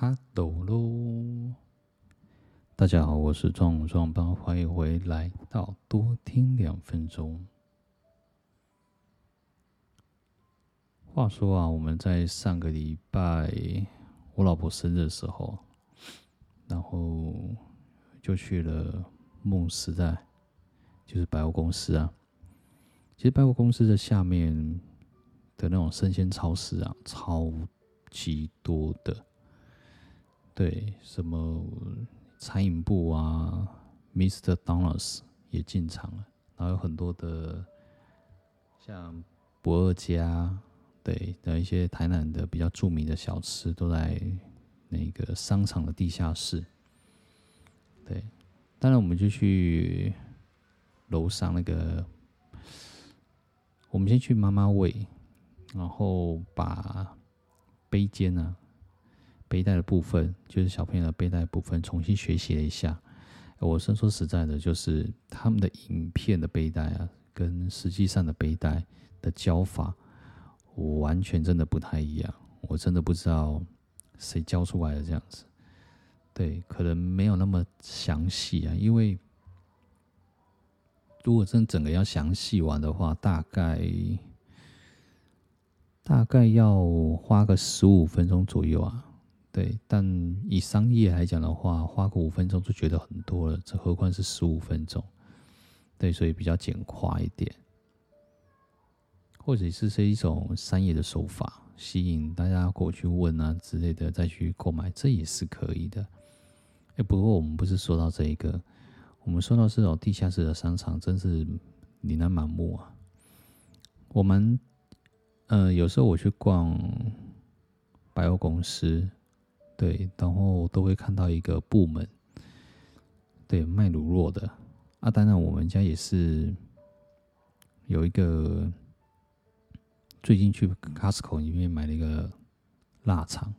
哈喽喽，大家好，我是壮壮帮，欢迎回来到多听两分钟。话说啊，我们在上个礼拜我老婆生日的时候，然后就去了梦时代，就是百货公司啊。其实百货公司的下面的那种生鲜超市啊，超级多的。对，什么餐饮部啊，Mr. Donuts 也进场了，然后有很多的像博二家，对的一些台南的比较著名的小吃都在那个商场的地下室。对，当然我们就去楼上那个。我们先去妈妈喂，然后把背肩啊、背带的部分，就是小朋友的背带部分，重新学习了一下。我先说实在的，就是他们的影片的背带啊，跟实际上的背带的教法，我完全真的不太一样。我真的不知道谁教出来的这样子。对，可能没有那么详细啊，因为。如果真整个要详细玩的话，大概大概要花个十五分钟左右啊。对，但以商业来讲的话，花个五分钟就觉得很多了，这何况是十五分钟？对，所以比较简化一点，或者是是一种商业的手法，吸引大家过去问啊之类的，再去购买，这也是可以的。哎，不过我们不是说到这一个。我们说到这种地下室的商场，真是琳琅满目啊！我们，呃，有时候我去逛百货公司，对，然后都会看到一个部门，对，卖卤肉的啊。当然，我们家也是有一个，最近去 Costco 里面买了一个腊肠，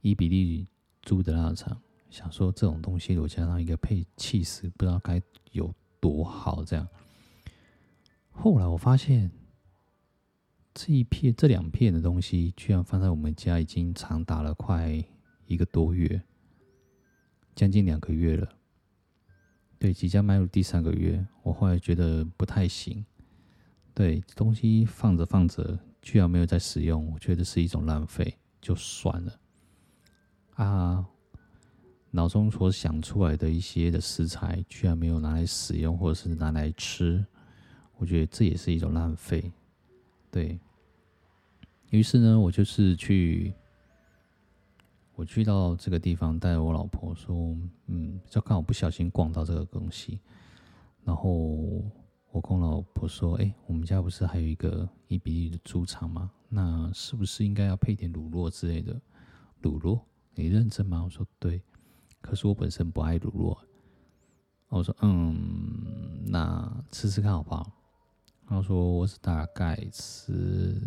伊比利猪的腊肠。想说这种东西，我加上一个配起司，不知道该有多好。这样，后来我发现这一片、这两片的东西，居然放在我们家已经长达了快一个多月，将近两个月了。对，即将迈入第三个月，我后来觉得不太行。对，东西放着放着，居然没有再使用，我觉得是一种浪费，就算了啊。脑中所想出来的一些的食材，居然没有拿来使用，或者是拿来吃，我觉得这也是一种浪费。对，于是呢，我就是去，我去到这个地方，带我老婆说，嗯，就刚好不小心逛到这个东西，然后我跟我老婆说，哎，我们家不是还有一个一比一的猪场吗？那是不是应该要配点乳酪之类的？乳酪？你认真吗？我说对。可是我本身不爱乳酪，我说嗯，那吃吃看好不好？然后说我是大概吃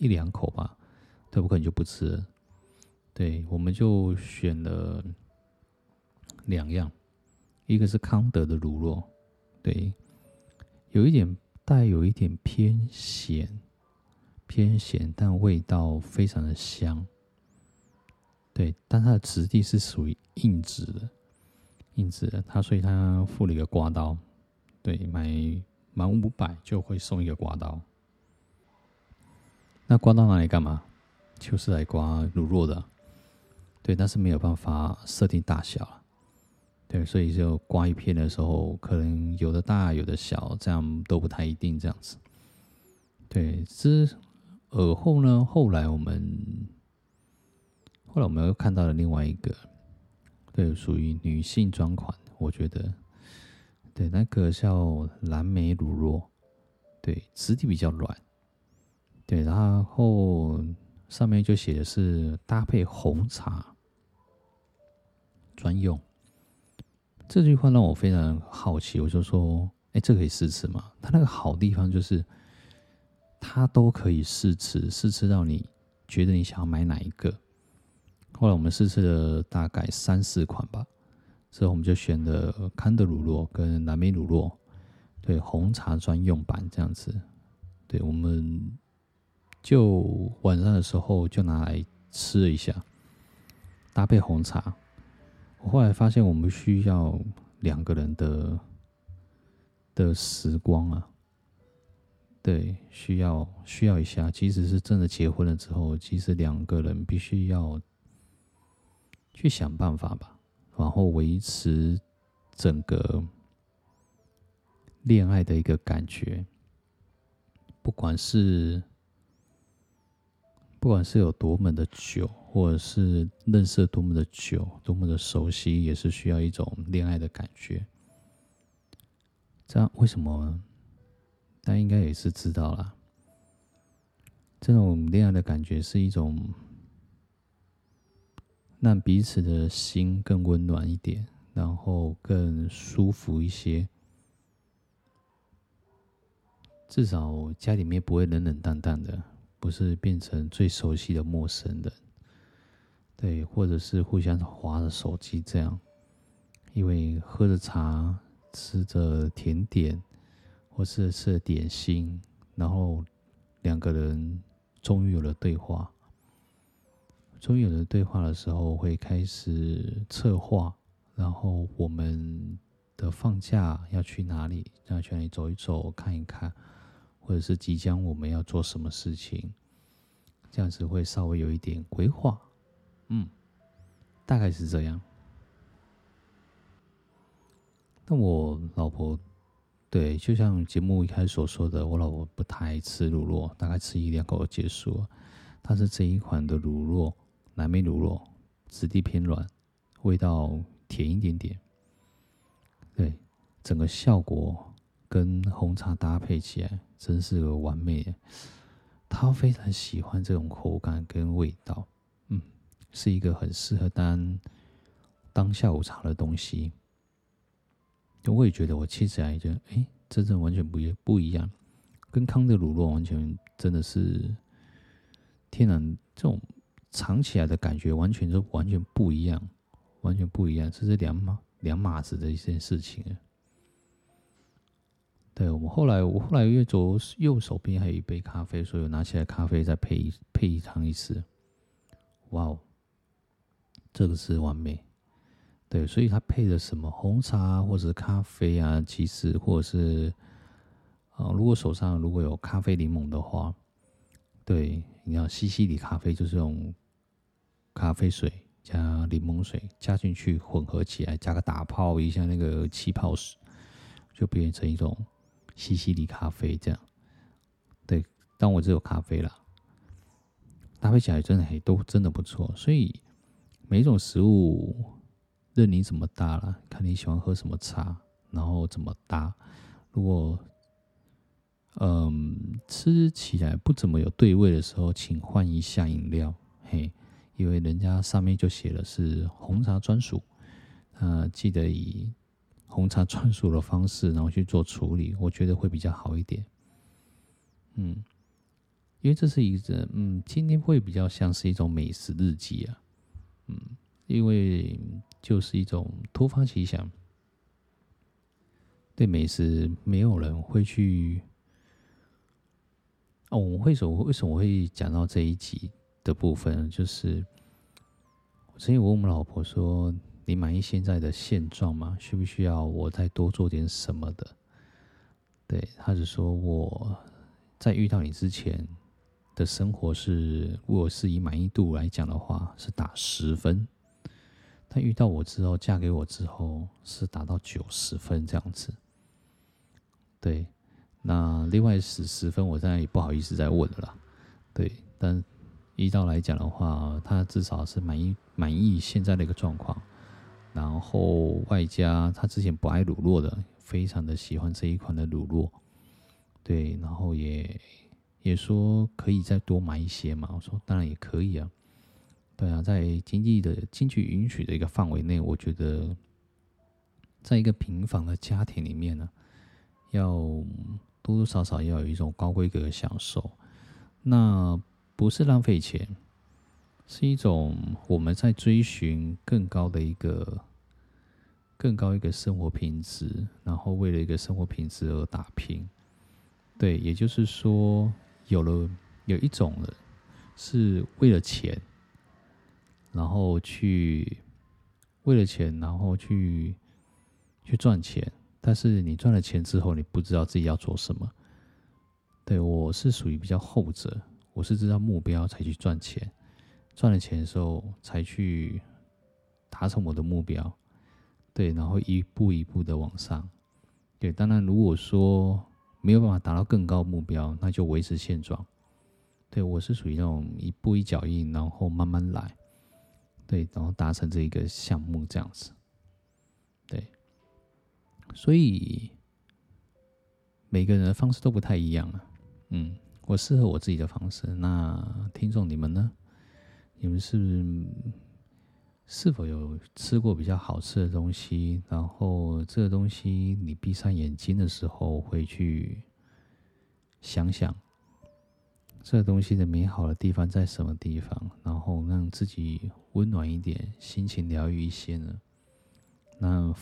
一两口吧，对，我可能就不吃。对，我们就选了两样，一个是康德的乳酪，对，有一点带有一点偏咸，偏咸，但味道非常的香。对，但它的质地是属于硬质的，硬质的。它所以它附了一个刮刀，对，买满五百就会送一个刮刀。那刮到哪里干嘛？就是来刮乳酪的。对，但是没有办法设定大小。对，所以就刮一片的时候，可能有的大，有的小，这样都不太一定这样子。对，之而后呢，后来我们。后来我们又看到了另外一个，对，属于女性专款，我觉得，对，那个叫蓝莓乳酪，对，质地比较软，对，然后上面就写的是搭配红茶专用，这句话让我非常好奇，我就说，哎，这可以试吃吗？它那个好地方就是，它都可以试吃，试吃到你觉得你想要买哪一个。后来我们试吃了大概三四款吧，之后我们就选了康德乳酪跟蓝莓乳酪，对，红茶专用版这样子，对，我们就晚上的时候就拿来吃一下，搭配红茶。我后来发现，我们需要两个人的的时光啊，对，需要需要一下。即使是真的结婚了之后，其实两个人必须要去想办法吧，然后维持整个恋爱的一个感觉，不管是。不管是有多么的久，或者是认识多么的久，多么的熟悉，也是需要一种恋爱的感觉。这样为什么？大家应该也是知道啦。这种恋爱的感觉是一种让彼此的心更温暖一点，然后更舒服一些。至少家里面不会冷冷淡淡的。不是变成最熟悉的陌生人，对，或者是互相划着手机这样，因为喝着茶，吃着甜点，或是吃着点心，然后两个人终于有了对话。终于有了对话的时候，会开始策划，然后我们的放假要去哪里？要去哪里走一走，看一看。或者是即将我们要做什么事情，这样子会稍微有一点规划，嗯，大概是这样。那我老婆，对，就像节目一开始所说的，我老婆不太爱吃乳酪，大概吃一两口就结束了。但是这一款的乳酪，蓝莓乳酪，质地偏软，味道甜一点点，对，整个效果。跟红茶搭配起来，真是个完美。他非常喜欢这种口感跟味道，嗯，是一个很适合当当下午茶的东西。我也觉得我吃起来就，哎，真正完全不一不一样，跟康的乳酪完全真的是天然，这种尝起来的感觉完全就完全不一样，完全不一样，这是两码两码子的一件事情。对，我们后来，我后来因为左右手边还有一杯咖啡，所以我拿起来咖啡再配一配一汤一次。哇哦，这个是完美。对，所以它配的什么红茶或者咖啡啊，其实或者是啊，如果手上如果有咖啡柠檬的话，对，你要西西里咖啡就是用咖啡水加柠檬水加进去混合起来，加个打泡一下那个气泡水，就变成一种。西西里咖啡这样，对，但我只有咖啡啦，搭配起来真的还都真的不错。所以每一种食物任你怎么搭啦，看你喜欢喝什么茶，然后怎么搭。如果嗯吃起来不怎么有对味的时候，请换一下饮料，嘿，因为人家上面就写的是红茶专属，啊，记得以。红茶专属的方式，然后去做处理，我觉得会比较好一点。嗯，因为这是一个，嗯，今天会比较像是一种美食日记啊。嗯，因为就是一种突发奇想，对美食没有人会去。哦，我会说，为什么我会讲到这一集的部分？就是，所以我问我们老婆说。你满意现在的现状吗？需不需要我再多做点什么的？对，他是说我在遇到你之前的生活是，如果是以满意度来讲的话，是打十分；但遇到我之后，嫁给我之后，是达到九十分这样子。对，那另外十十分，我现在也不好意思再问了。对，但依照来讲的话，他至少是满意满意现在的一个状况。然后外加他之前不爱乳酪的，非常的喜欢这一款的乳酪，对，然后也也说可以再多买一些嘛。我说当然也可以啊，对啊，在经济的经济允许的一个范围内，我觉得，在一个平凡的家庭里面呢，要多多少少要有一种高规格的享受，那不是浪费钱，是一种我们在追寻更高的一个。更高一个生活品质，然后为了一个生活品质而打拼，对，也就是说，有了有一种人，是为了钱，然后去为了钱，然后去去赚钱。但是你赚了钱之后，你不知道自己要做什么。对，我是属于比较后者，我是知道目标才去赚钱，赚了钱的时候才去达成我的目标。对，然后一步一步的往上。对，当然如果说没有办法达到更高目标，那就维持现状。对，我是属于那种一步一脚印，然后慢慢来。对，然后达成这一个项目这样子。对，所以每个人的方式都不太一样啊。嗯，我适合我自己的方式。那听众你们呢？你们是不是是否有吃过比较好吃的东西？然后这个东西你闭上眼睛的时候会去想想，这个东西的美好的地方在什么地方？然后让自己温暖一点，心情疗愈一些呢？那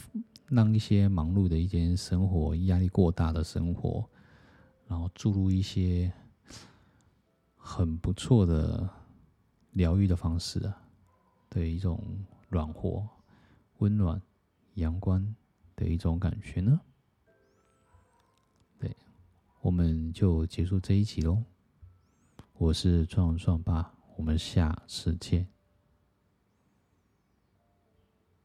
让一些忙碌的一天生活、压力过大的生活。然后注入一些很不错的疗愈的方式啊，的一种暖和、温暖、阳光的一种感觉呢。对，我们就结束这一集喽。我是壮壮爸，我们下次见。